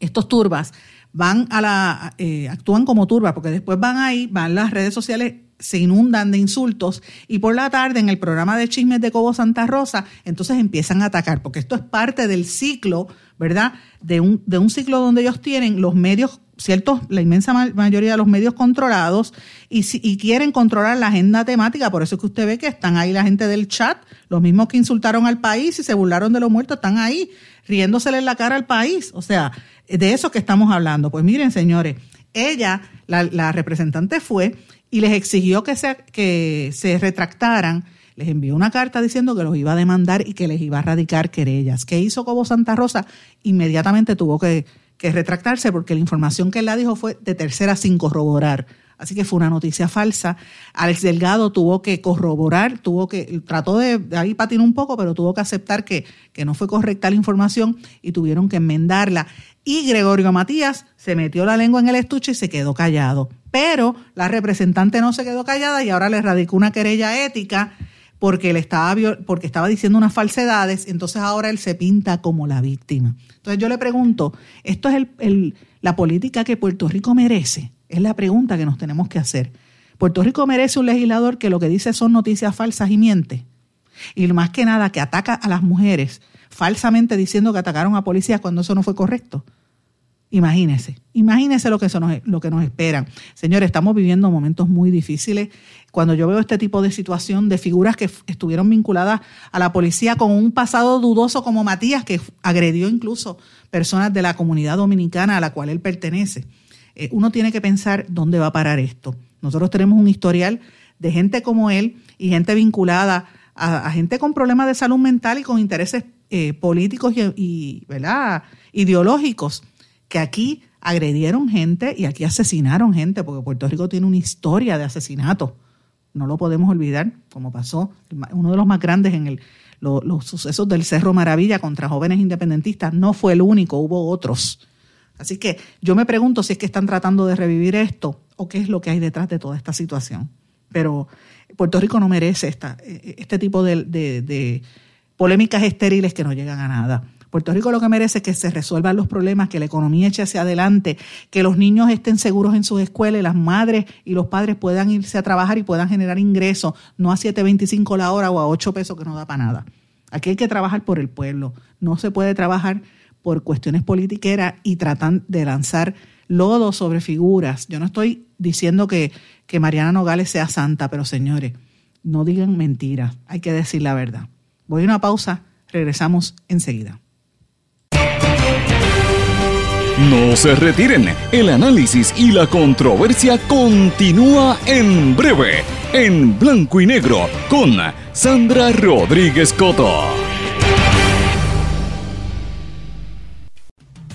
estos turbas, van a la, eh, actúan como turba, porque después van ahí, van las redes sociales, se inundan de insultos y por la tarde en el programa de chismes de Cobo Santa Rosa, entonces empiezan a atacar, porque esto es parte del ciclo, ¿verdad? De un, de un ciclo donde ellos tienen los medios ciertos, la inmensa mayoría de los medios controlados y, y, quieren controlar la agenda temática. Por eso es que usted ve que están ahí la gente del chat, los mismos que insultaron al país y se burlaron de los muertos, están ahí riéndosele en la cara al país. O sea, de eso que estamos hablando. Pues miren, señores, ella, la, representante fue y les exigió que se, que se retractaran les envió una carta diciendo que los iba a demandar y que les iba a radicar querellas. ¿Qué hizo Cobo Santa Rosa? Inmediatamente tuvo que, que retractarse porque la información que él la dijo fue de tercera sin corroborar. Así que fue una noticia falsa. Alex Delgado tuvo que corroborar, tuvo que, trató de, ahí patinar un poco, pero tuvo que aceptar que, que no fue correcta la información y tuvieron que enmendarla. Y Gregorio Matías se metió la lengua en el estuche y se quedó callado. Pero la representante no se quedó callada y ahora le radicó una querella ética porque, le estaba, porque estaba diciendo unas falsedades, entonces ahora él se pinta como la víctima. Entonces yo le pregunto, ¿esto es el, la política que Puerto Rico merece? Es la pregunta que nos tenemos que hacer. Puerto Rico merece un legislador que lo que dice son noticias falsas y miente. Y más que nada que ataca a las mujeres falsamente diciendo que atacaron a policías cuando eso no fue correcto. Imagínese, imagínese lo que, eso nos, lo que nos espera. Señores, estamos viviendo momentos muy difíciles. Cuando yo veo este tipo de situación de figuras que estuvieron vinculadas a la policía con un pasado dudoso como Matías, que agredió incluso personas de la comunidad dominicana a la cual él pertenece, eh, uno tiene que pensar dónde va a parar esto. Nosotros tenemos un historial de gente como él y gente vinculada a, gente con problemas de salud mental y con intereses eh, políticos y, ¿verdad? ideológicos que aquí agredieron gente y aquí asesinaron gente, porque Puerto Rico tiene una historia de asesinato. No lo podemos olvidar, como pasó uno de los más grandes en el, los sucesos del Cerro Maravilla contra jóvenes independentistas. No fue el único, hubo otros. Así que yo me pregunto si es que están tratando de revivir esto o qué es lo que hay detrás de toda esta situación. Pero Puerto Rico no merece esta, este tipo de, de polémicas estériles que no llegan a nada. Puerto Rico lo que merece es que se resuelvan los problemas, que la economía eche hacia adelante, que los niños estén seguros en sus escuelas, las madres y los padres puedan irse a trabajar y puedan generar ingresos, no a 7.25 la hora o a 8 pesos que no da para nada. Aquí hay que trabajar por el pueblo. No se puede trabajar por cuestiones politiqueras y tratan de lanzar lodo sobre figuras. Yo no estoy diciendo que, que Mariana Nogales sea santa, pero señores, no digan mentiras, hay que decir la verdad. Voy a una pausa, regresamos enseguida. No se retiren, el análisis y la controversia continúa en breve, en blanco y negro, con Sandra Rodríguez Coto.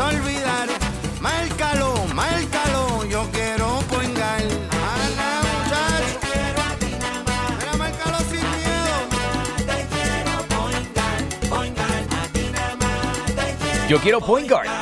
Olvidar. Márcalo, márcalo, yo quiero poingar. Ana, muchacho. Mira, márcalo sin miedo. Te quiero poingar, poingar. A ti nada más. Yo quiero poingar.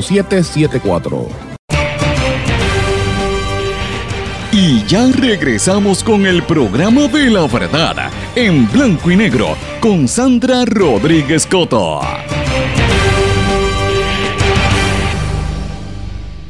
5774. Y ya regresamos con el programa de la verdad en blanco y negro con Sandra Rodríguez Coto.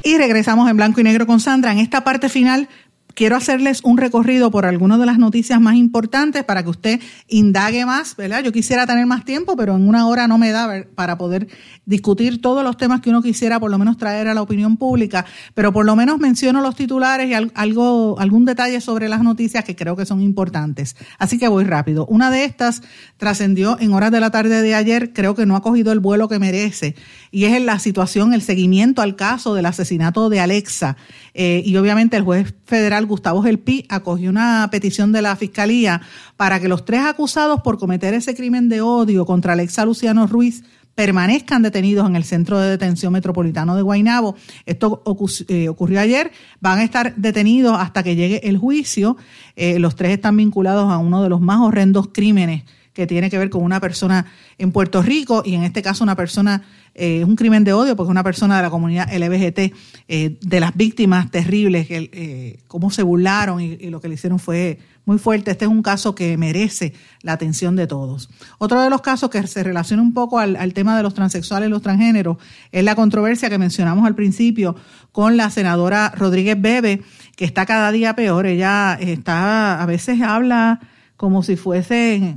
Y regresamos en blanco y negro con Sandra. En esta parte final quiero hacerles un recorrido por algunas de las noticias más importantes para que usted indague más, ¿verdad? Yo quisiera tener más tiempo, pero en una hora no me da para poder discutir todos los temas que uno quisiera por lo menos traer a la opinión pública, pero por lo menos menciono los titulares y algo, algún detalle sobre las noticias que creo que son importantes. Así que voy rápido. Una de estas trascendió en horas de la tarde de ayer, creo que no ha cogido el vuelo que merece, y es en la situación, el seguimiento al caso del asesinato de Alexa. Eh, y obviamente el juez federal Gustavo Gelpi acogió una petición de la Fiscalía para que los tres acusados por cometer ese crimen de odio contra Alexa Luciano Ruiz permanezcan detenidos en el Centro de Detención Metropolitano de Guaynabo. Esto eh, ocurrió ayer. Van a estar detenidos hasta que llegue el juicio. Eh, los tres están vinculados a uno de los más horrendos crímenes que tiene que ver con una persona en Puerto Rico y en este caso una persona, eh, un crimen de odio porque una persona de la comunidad LBGT, de las víctimas terribles, que, cómo se burlaron y, lo que le hicieron fue muy fuerte. Este es un caso que merece la atención de todos. Otro de los casos que se relaciona un poco al, tema de los transexuales y los transgéneros es la controversia que mencionamos al principio con la senadora Rodríguez Bebe, que está cada día peor. Ella está, a veces habla como si fuese,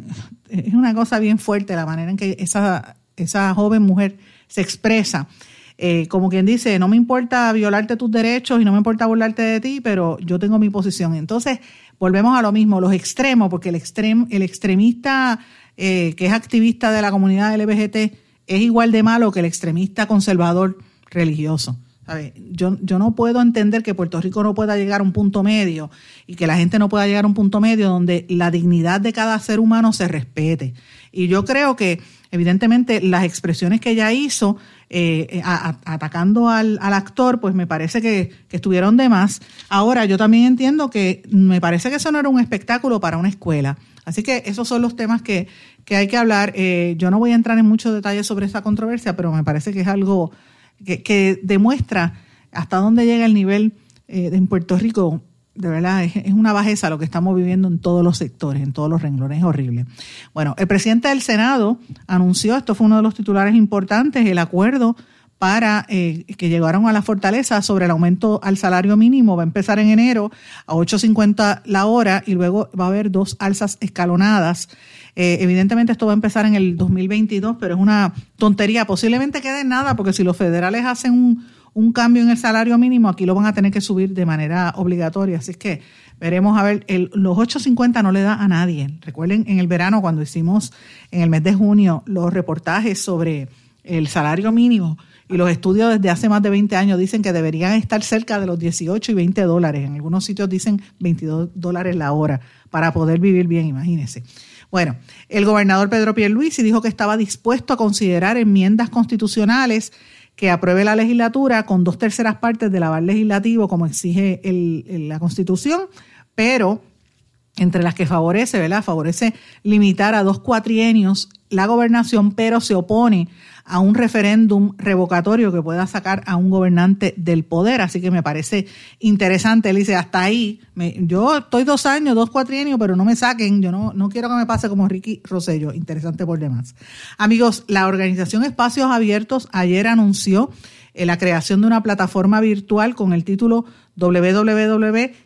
es una cosa bien fuerte la manera en que esa, esa joven mujer se expresa. Eh, como quien dice, no me importa violarte tus derechos y no me importa burlarte de ti, pero yo tengo mi posición. Entonces, volvemos a lo mismo, los extremos, porque el, extrem, el extremista eh, que es activista de la comunidad LGBT es igual de malo que el extremista conservador religioso. Yo, no puedo entender que Puerto Rico no pueda llegar a un punto medio y que la gente no pueda llegar a un punto medio donde la dignidad de cada ser humano se respete. Y yo creo que, evidentemente, las expresiones que ella hizo eh, atacando al, actor, pues me parece que, estuvieron de más. Ahora, yo también entiendo que me parece que eso no era un espectáculo para una escuela. Así que esos son los temas que, hay que hablar. Eh, yo no voy a entrar en muchos detalles sobre esa controversia, pero me parece que es algo que, demuestra hasta dónde llega el nivel eh, en Puerto Rico de verdad, es, una bajeza lo que estamos viviendo en todos los sectores, en todos los renglones, es horrible. Bueno, el presidente del Senado anunció, esto fue uno de los titulares importantes, el acuerdo para eh, que llegaron a la fortaleza sobre el aumento al salario mínimo. Va a empezar en enero a 8.50 la hora y luego va a haber dos alzas escalonadas. Eh, evidentemente esto va a empezar en el 2022, pero es una tontería. Posiblemente quede en nada porque si los federales hacen un, un cambio en el salario mínimo, aquí lo van a tener que subir de manera obligatoria. Así que veremos a ver, el, los 8.50 no le da a nadie. Recuerden en el verano cuando hicimos en el mes de junio los reportajes sobre el salario mínimo y los estudios desde hace más de 20 años dicen que deberían estar cerca de los 18 y 20 dólares. En algunos sitios dicen 22 dólares la hora para poder vivir bien, imagínense. Bueno, el gobernador Pedro Pierluisi dijo que estaba dispuesto a considerar enmiendas constitucionales que apruebe la legislatura con dos terceras partes del aval legislativo, como exige el- la Constitución, pero entre las que favorece, ¿verdad? Favorece limitar a dos cuatrienios la gobernación, pero se opone a un referéndum revocatorio que pueda sacar a un gobernante del poder. Así que me parece interesante. Él dice, hasta ahí, yo estoy dos años, dos cuatrienios, pero no me saquen. Yo no, no quiero que me pase como Ricky Rosello. Interesante por demás. Amigos, la organización Espacios Abiertos ayer anunció eh, la creación de una plataforma virtual con el título www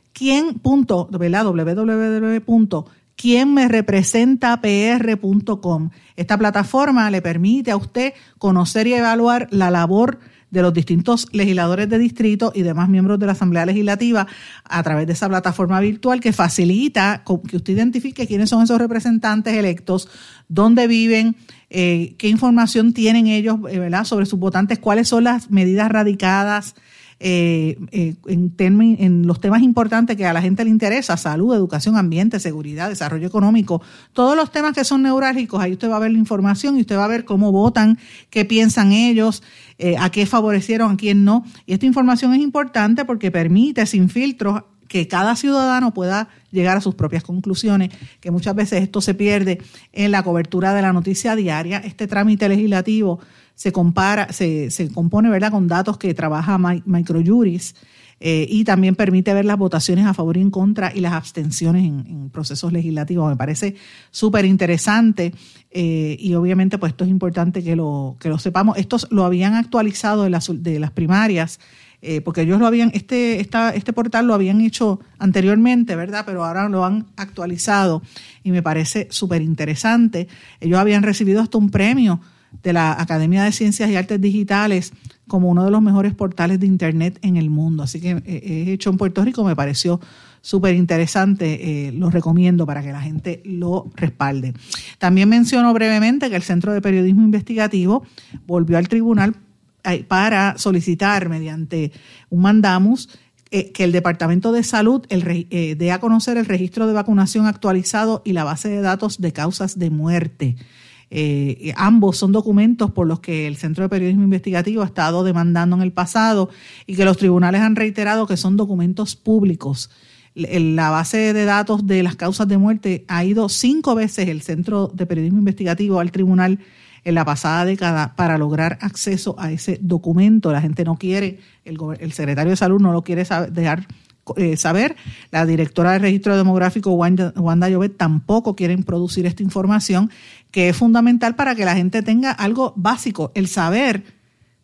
quién punto, ¿verdad? www.quienmerepresentapr.com. Esta plataforma le permite a usted conocer y evaluar la labor de los distintos legisladores de distrito y demás miembros de la Asamblea Legislativa a través de esa plataforma virtual que facilita que usted identifique quiénes son esos representantes electos, dónde viven, eh, qué información tienen ellos eh, ¿verdad? sobre sus votantes, cuáles son las medidas radicadas, eh, eh, en, en los temas importantes que a la gente le interesa, salud, educación, ambiente, seguridad, desarrollo económico, todos los temas que son neurálgicos, ahí usted va a ver la información y usted va a ver cómo votan, qué piensan ellos, eh, a qué favorecieron, a quién no. Y esta información es importante porque permite sin filtros que cada ciudadano pueda llegar a sus propias conclusiones, que muchas veces esto se pierde en la cobertura de la noticia diaria. Este trámite legislativo se compara, se, se compone ¿verdad? con datos que trabaja Mi- Microjuris eh, y también permite ver las votaciones a favor y en contra y las abstenciones en, en procesos legislativos. Me parece súper interesante eh, y obviamente pues esto es importante que lo, que lo sepamos. Estos lo habían actualizado de las, de las primarias eh, porque ellos lo habían, este, esta, este portal lo habían hecho anteriormente, ¿verdad? Pero ahora lo han actualizado y me parece súper interesante. Ellos habían recibido hasta un premio de la Academia de Ciencias y Artes Digitales como uno de los mejores portales de Internet en el mundo. Así que eh, es hecho en Puerto Rico, me pareció súper interesante, eh, lo recomiendo para que la gente lo respalde. También menciono brevemente que el Centro de Periodismo Investigativo volvió al tribunal eh, para solicitar mediante un mandamus eh, que el Departamento de Salud eh, dé a conocer el registro de vacunación actualizado y la base de datos de causas de muerte. Eh, ambos son documentos por los que el Centro de Periodismo Investigativo ha estado demandando en el pasado y que los tribunales han reiterado que son documentos públicos. La base de datos de las causas de muerte ha ido cinco veces el Centro de Periodismo Investigativo al tribunal en la pasada década para lograr acceso a ese documento. La gente no quiere, el, el secretario de Salud no lo quiere dejar eh, saber. La directora del registro demográfico, Wanda, Wanda Llobet, tampoco quieren producir esta información, que es fundamental para que la gente tenga algo básico, el saber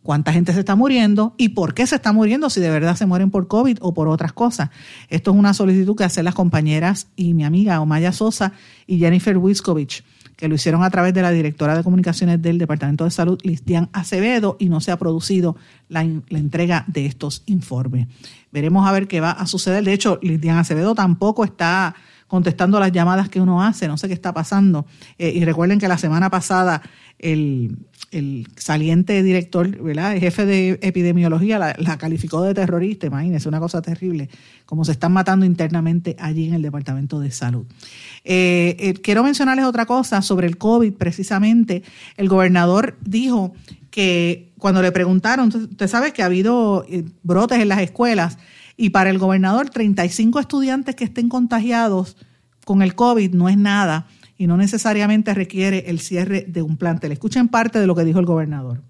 cuánta gente se está muriendo y por qué se está muriendo, si de verdad se mueren por COVID o por otras cosas. Esto es una solicitud que hacen las compañeras y mi amiga Omaya Sosa y Jennifer Wiskovich, que lo hicieron a través de la directora de comunicaciones del Departamento de Salud, Listian Acevedo, y no se ha producido la, entrega de estos informes. Veremos a ver qué va a suceder. De hecho, Listian Acevedo tampoco está contestando las llamadas que uno hace, no sé qué está pasando. Eh, y recuerden que la semana pasada el, el saliente director, ¿verdad? El jefe de epidemiología la, la calificó de terrorista, imagínense, una cosa terrible, como se están matando internamente allí en el Departamento de Salud. Eh, eh, quiero mencionarles otra cosa sobre el COVID, precisamente. El gobernador dijo que cuando le preguntaron, usted- sabe que ha habido eh, brotes en las escuelas y para el gobernador 35 estudiantes que estén contagiados con el COVID no es nada y no necesariamente requiere el cierre de un plantel. Escuchen parte de lo que dijo el gobernador.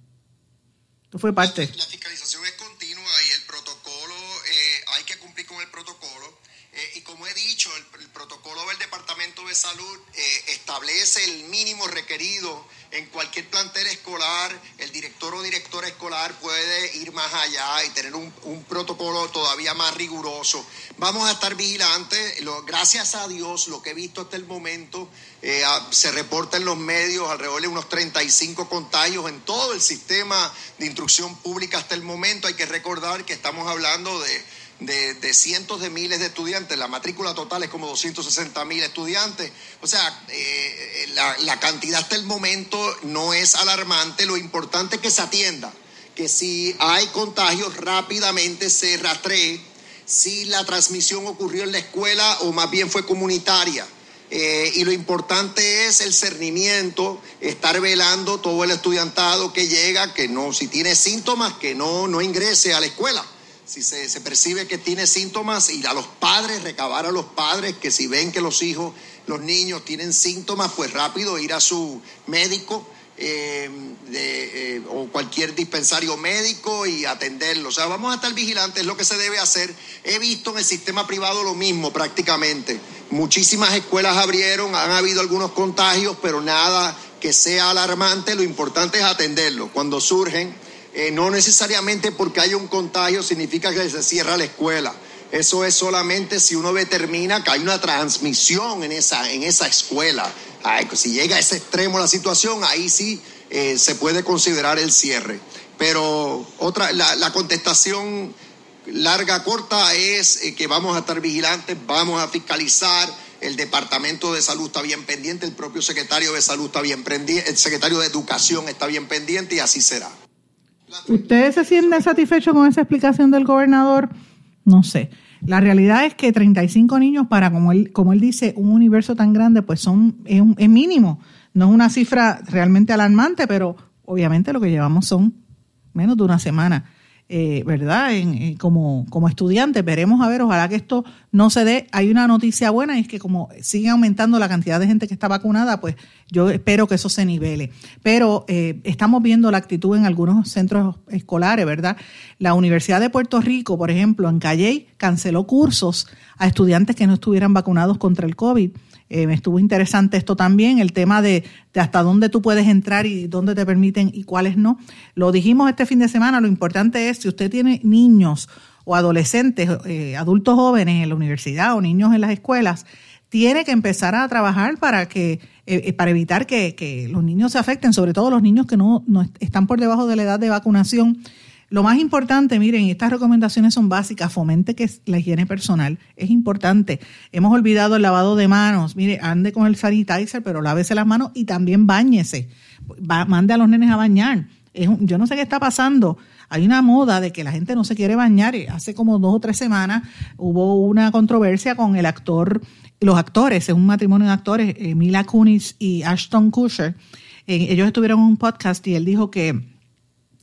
Esto fue parte. La fiscalización es continua y el protocolo, eh, hay que cumplir con el protocolo. Eh, y como he dicho, el, el protocolo del Departamento de Salud eh, establece el mínimo requerido en cualquier plantel escolar. El director o directora escolar puede ir más allá y tener un, protocolo todavía más riguroso. Vamos a estar vigilantes. Gracias a Dios, lo que he visto hasta el momento, eh, se reporta en los medios alrededor de unos 35 contagios en todo el sistema de instrucción pública hasta el momento. Hay que recordar que estamos hablando de de, cientos de miles de estudiantes, la matrícula total es como 260 mil estudiantes, o sea, eh, la, la cantidad hasta el momento no es alarmante, lo importante es que se atienda, que si hay contagios rápidamente se rastree, si la transmisión ocurrió en la escuela o más bien fue comunitaria. Eh, y lo importante es el cernimiento, estar velando todo el estudiantado que llega, que no, si tiene síntomas, que no, no ingrese a la escuela. Si se, percibe que tiene síntomas, ir a los padres, recabar a los padres, que si ven que los hijos, los niños tienen síntomas, pues rápido ir a su médico eh, eh, o cualquier dispensario médico y atenderlo. O sea, vamos a estar vigilantes, es lo que se debe hacer. He visto en el sistema privado lo mismo prácticamente. Muchísimas escuelas abrieron, han habido algunos contagios, pero nada que sea alarmante. Lo importante es atenderlo. Cuando surgen, eh, no necesariamente porque haya un contagio significa que se cierra la escuela. Eso es solamente si uno determina que hay una transmisión en esa, en esa escuela. Pues si llega a ese extremo la situación, ahí sí eh, se puede considerar el cierre. Pero otra, la, la contestación larga, corta es eh, que vamos a estar vigilantes, vamos a fiscalizar. El Departamento de Salud está bien pendiente, el propio secretario de Salud está bien pendiente, el secretario de Educación está bien pendiente y así será. ¿Ustedes se sienten satisfechos con esa explicación del gobernador? No sé. La realidad es que 35 niños para, como él, como él dice, un universo tan grande, pues son es, un- es mínimo. No es una cifra realmente alarmante, pero obviamente lo que llevamos son menos de una semana, eh, ¿verdad? En, en- como, como estudiantes, veremos a ver, ojalá que esto no se dé. Hay una noticia buena y es que como sigue aumentando la cantidad de gente que está vacunada, pues yo espero que eso se nivele. Pero eh, estamos viendo la actitud en algunos centros escolares, ¿verdad? La Universidad de Puerto Rico, por ejemplo, en Calley, canceló cursos a estudiantes que no estuvieran vacunados contra el COVID. Eh, me estuvo interesante esto también, el tema de, de hasta dónde tú puedes entrar y dónde te permiten y cuáles no. Lo dijimos este fin de semana, lo importante es si usted tiene niños o adolescentes, eh, adultos jóvenes en la universidad o niños en las escuelas, tiene que empezar a trabajar para que eh, eh, para evitar que, que los niños se afecten, sobre todo los niños que no, no est- están por debajo de la edad de vacunación. Lo más importante, miren, estas recomendaciones son básicas, fomente que la higiene personal, es importante. Hemos olvidado el lavado de manos, mire, ande con el sanitizer, pero lávese las manos y también bañese. Mande a los nenes a bañar. Yo no sé qué está pasando. Hay una moda de que la gente no se quiere bañar. y Hace como dos o tres semanas hubo una controversia con el actor, los actores, es un matrimonio de actores, eh, Mila Kunis y Ashton Kutcher. Eh, ellos estuvieron en un podcast y él dijo que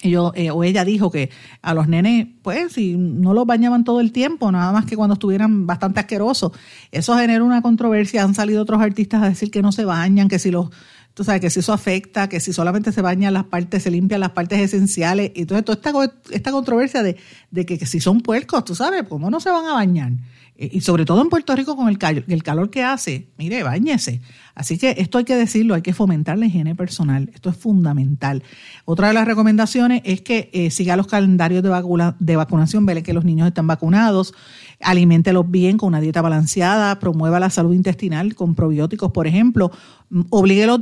ellos, eh, o ella dijo que a los nenes, pues, si no los bañaban todo el tiempo, nada más que cuando estuvieran bastante asquerosos, eso genera una controversia. Han salido otros artistas a decir que no se bañan, que si los, tú sabes, que si eso afecta, que si solamente se bañan las partes, se limpian las partes esenciales. Y entonces toda esta, esta controversia de, de que, que si son puercos, tú sabes, ¿cómo no se van a bañar? Eh, Y sobre todo en Puerto Rico con el, calor, el calor que hace, mire, bañese. Así que esto hay que decirlo, hay que fomentar la higiene personal. Esto es fundamental. Otra de las recomendaciones es que eh, siga los calendarios de, vacuna- de vacunación, vele que los niños están vacunados, aliméntelos bien con una dieta balanceada, promueva la salud intestinal con probióticos, por ejemplo, oblíguelos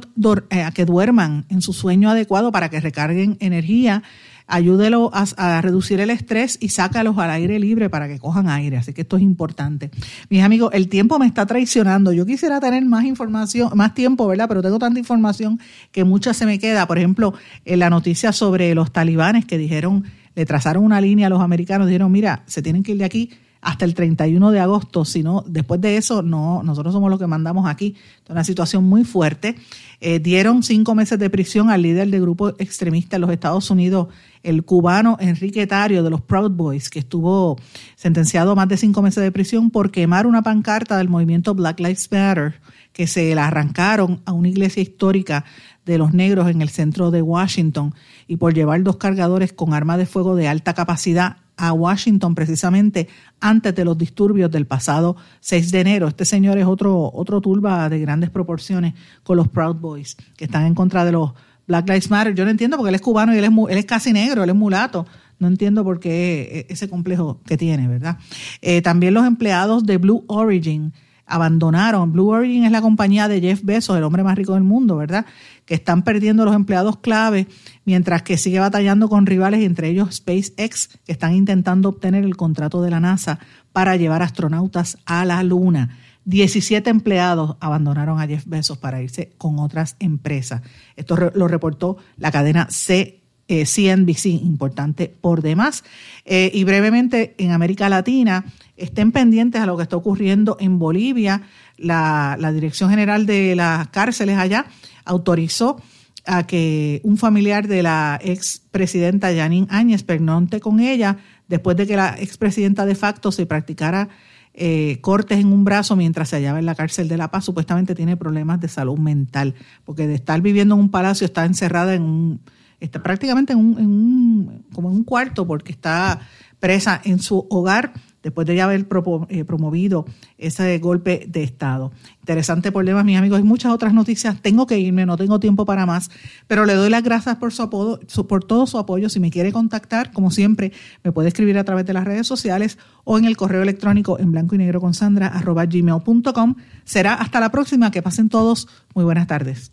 eh, a que duerman en su sueño adecuado para que recarguen energía ayúdelo a, a reducir el estrés y sácalos al aire libre para que cojan aire. Así que esto es importante. Mis amigos, el tiempo me está traicionando. Yo quisiera tener más información, más tiempo, ¿verdad? Pero tengo tanta información que mucha se me queda. Por ejemplo, en la noticia sobre los talibanes que dijeron, le trazaron una línea a los americanos, dijeron, mira, se tienen que ir de aquí hasta el 31 de agosto, si no, después de eso, no, nosotros somos los que mandamos aquí. Es una situación muy fuerte. Eh, dieron cinco meses de prisión al líder del grupo extremista en los Estados Unidos, el cubano Enrique Tario de los Proud Boys, que estuvo sentenciado a más de cinco meses de prisión por quemar una pancarta del movimiento Black Lives Matter, que se la arrancaron a una iglesia histórica de los negros en el centro de Washington y por llevar dos cargadores con armas de fuego de alta capacidad a Washington precisamente antes de los disturbios del pasado 6 de enero. Este señor es otro, otro turba de grandes proporciones con los Proud Boys, que están en contra de los Black Lives Matter. Yo no entiendo porque él es cubano y él es, él es casi negro, él es mulato. No entiendo por qué ese complejo que tiene, ¿verdad? Eh, también los empleados de Blue Origin abandonaron. Blue Origin es la compañía de Jeff Bezos, el hombre más rico del mundo, ¿verdad? Que están perdiendo los empleados clave, mientras que sigue batallando con rivales, entre ellos SpaceX, que están intentando obtener el contrato de la NASA para llevar astronautas a la Luna. 17 empleados abandonaron a Jeff Bezos para irse con otras empresas. Esto lo reportó la cadena C, eh, CNBC, importante por demás. Eh, y brevemente, en América Latina, estén pendientes a lo que está ocurriendo en Bolivia. La, la Dirección General de las Cárceles allá autorizó a que un familiar de la expresidenta Janine Áñez pernonte con ella después de que la expresidenta de facto se practicara eh, cortes en un brazo mientras se hallaba en la cárcel de La Paz, supuestamente tiene problemas de salud mental, porque de estar viviendo en un palacio está encerrada en un, está prácticamente en un, en un como en un cuarto, porque está presa en su hogar después de haber eh, promovido ese golpe de Estado. Interesante problema, mis amigos. Hay muchas otras noticias. Tengo que irme, no tengo tiempo para más, pero le doy las gracias por, su apodo, por todo su apoyo. Si me quiere contactar, como siempre, me puede escribir a través de las redes sociales o en el correo electrónico en blanco y negro con sandra gmail.com. Será hasta la próxima. Que pasen todos. Muy buenas tardes.